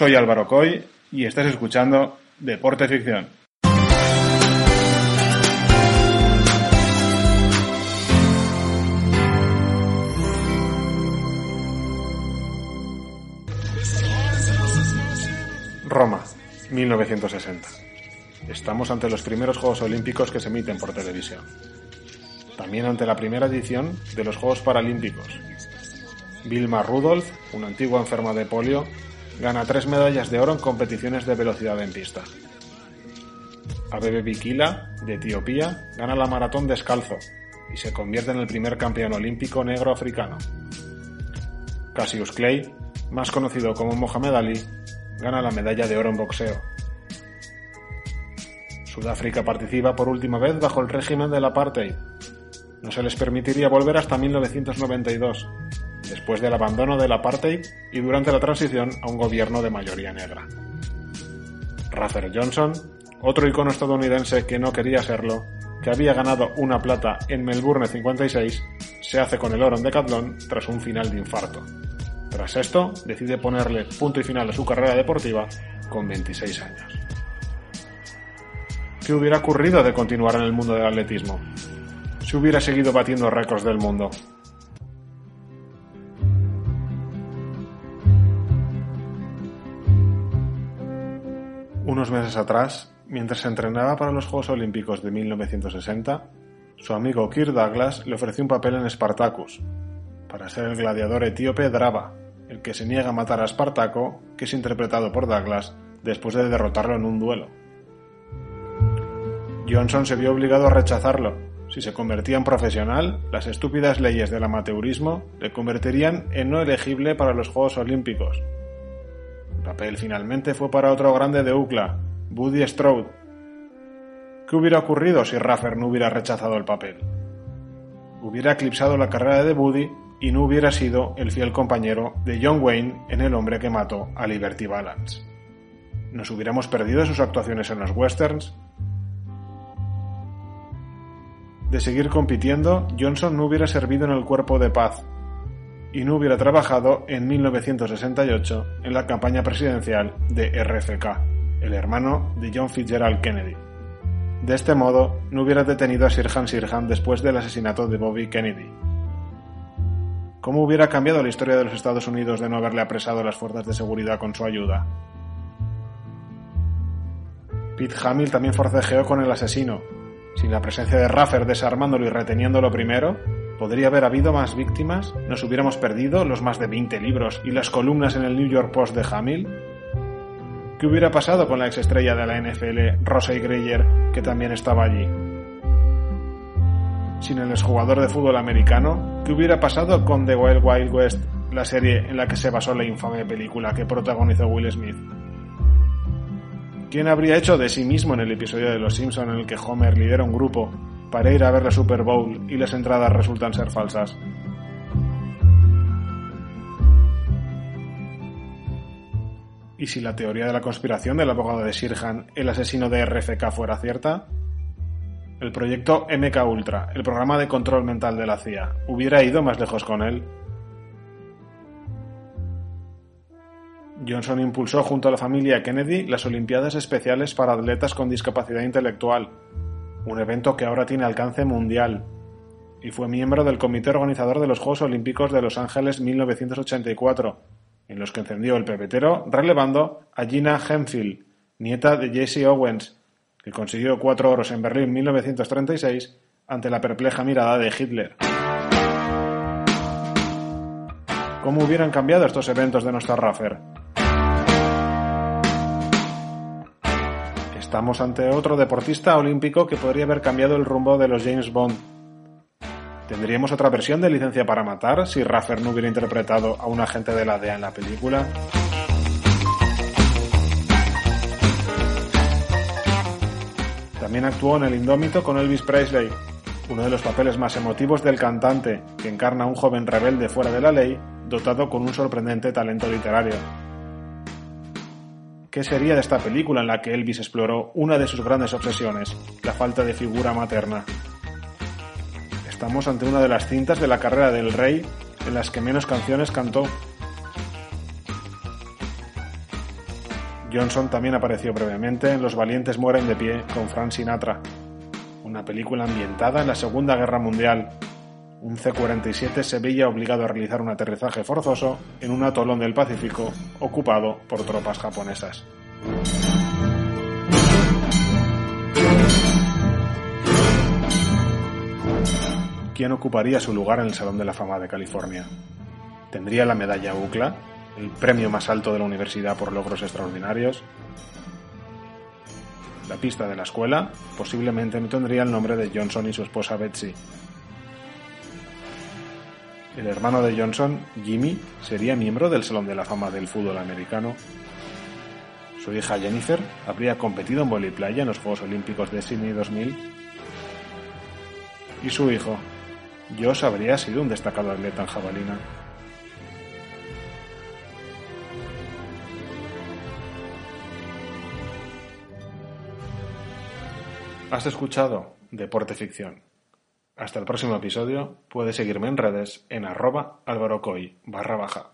Soy Álvaro Coy y estás escuchando Deporte Ficción. Roma, 1960. Estamos ante los primeros Juegos Olímpicos que se emiten por televisión. También ante la primera edición de los Juegos Paralímpicos. Vilma Rudolph, una antigua enferma de polio, gana tres medallas de oro en competiciones de velocidad en pista. Abebe Bikila, de Etiopía, gana la maratón descalzo y se convierte en el primer campeón olímpico negro africano. Cassius Clay, más conocido como Mohamed Ali, gana la medalla de oro en boxeo. Sudáfrica participa por última vez bajo el régimen del apartheid. No se les permitiría volver hasta 1992, después del abandono del apartheid y durante la transición a un gobierno de mayoría negra. Raffer Johnson, otro icono estadounidense que no quería serlo, que había ganado una plata en Melbourne 56, se hace con el oro en Decathlon tras un final de infarto. Tras esto, decide ponerle punto y final a su carrera deportiva con 26 años. ¿Qué hubiera ocurrido de continuar en el mundo del atletismo? Si hubiera seguido batiendo récords del mundo. Unos meses atrás, mientras se entrenaba para los Juegos Olímpicos de 1960, su amigo Kirk Douglas le ofreció un papel en Spartacus, para ser el gladiador etíope Draba, el que se niega a matar a Espartaco, que es interpretado por Douglas después de derrotarlo en un duelo. Johnson se vio obligado a rechazarlo. Si se convertía en profesional, las estúpidas leyes del amateurismo le convertirían en no elegible para los Juegos Olímpicos. El papel finalmente fue para otro grande de UCLA, Buddy Strode. ¿Qué hubiera ocurrido si Raffer no hubiera rechazado el papel? Hubiera eclipsado la carrera de Buddy y no hubiera sido el fiel compañero de John Wayne en El hombre que mató a Liberty Balance. ¿Nos hubiéramos perdido sus actuaciones en los westerns? De seguir compitiendo, Johnson no hubiera servido en el cuerpo de paz y no hubiera trabajado en 1968 en la campaña presidencial de RFK, el hermano de John Fitzgerald Kennedy. De este modo, no hubiera detenido a Sirhan Sirhan después del asesinato de Bobby Kennedy. ¿Cómo hubiera cambiado la historia de los Estados Unidos de no haberle apresado las fuerzas de seguridad con su ayuda? Pete Hamill también forcejeó con el asesino. Sin la presencia de Raffer desarmándolo y reteniéndolo primero, ¿podría haber habido más víctimas? ¿Nos hubiéramos perdido los más de 20 libros y las columnas en el New York Post de Hamill? ¿Qué hubiera pasado con la exestrella de la NFL, Rosey Greyer, que también estaba allí? Sin el exjugador de fútbol americano, ¿qué hubiera pasado con The Wild Wild West, la serie en la que se basó la infame película que protagonizó Will Smith? ¿Quién habría hecho de sí mismo en el episodio de Los Simpson en el que Homer lidera un grupo para ir a ver la Super Bowl y las entradas resultan ser falsas? ¿Y si la teoría de la conspiración del abogado de Sirhan, el asesino de RFK, fuera cierta? El proyecto MK Ultra, el programa de control mental de la CIA, ¿hubiera ido más lejos con él? Johnson impulsó junto a la familia Kennedy las Olimpiadas Especiales para Atletas con Discapacidad Intelectual, un evento que ahora tiene alcance mundial, y fue miembro del comité organizador de los Juegos Olímpicos de Los Ángeles 1984, en los que encendió el pepetero relevando a Gina Hemphill, nieta de Jesse Owens, que consiguió cuatro oros en Berlín 1936 ante la perpleja mirada de Hitler. ¿Cómo hubieran cambiado estos eventos de nuestra Raffer? Estamos ante otro deportista olímpico que podría haber cambiado el rumbo de los James Bond. ¿Tendríamos otra versión de Licencia para Matar si Raffer no hubiera interpretado a un agente de la DEA en la película? También actuó en El Indómito con Elvis Presley, uno de los papeles más emotivos del cantante, que encarna a un joven rebelde fuera de la ley, dotado con un sorprendente talento literario. ¿Qué sería de esta película en la que Elvis exploró una de sus grandes obsesiones, la falta de figura materna? Estamos ante una de las cintas de la carrera del rey en las que menos canciones cantó. Johnson también apareció brevemente en Los valientes mueren de pie con Frank Sinatra, una película ambientada en la Segunda Guerra Mundial. Un C-47 se veía obligado a realizar un aterrizaje forzoso en un atolón del Pacífico ocupado por tropas japonesas. ¿Quién ocuparía su lugar en el Salón de la Fama de California? ¿Tendría la medalla UCLA, el premio más alto de la universidad por logros extraordinarios? La pista de la escuela posiblemente no tendría el nombre de Johnson y su esposa Betsy. El hermano de Johnson, Jimmy, sería miembro del Salón de la Fama del fútbol americano. Su hija Jennifer habría competido en voliplaya en los Juegos Olímpicos de Sydney 2000. Y su hijo, Josh, habría sido un destacado atleta en jabalina. Has escuchado Deporte Ficción. Hasta el próximo episodio, puedes seguirme en redes en arroba barra baja.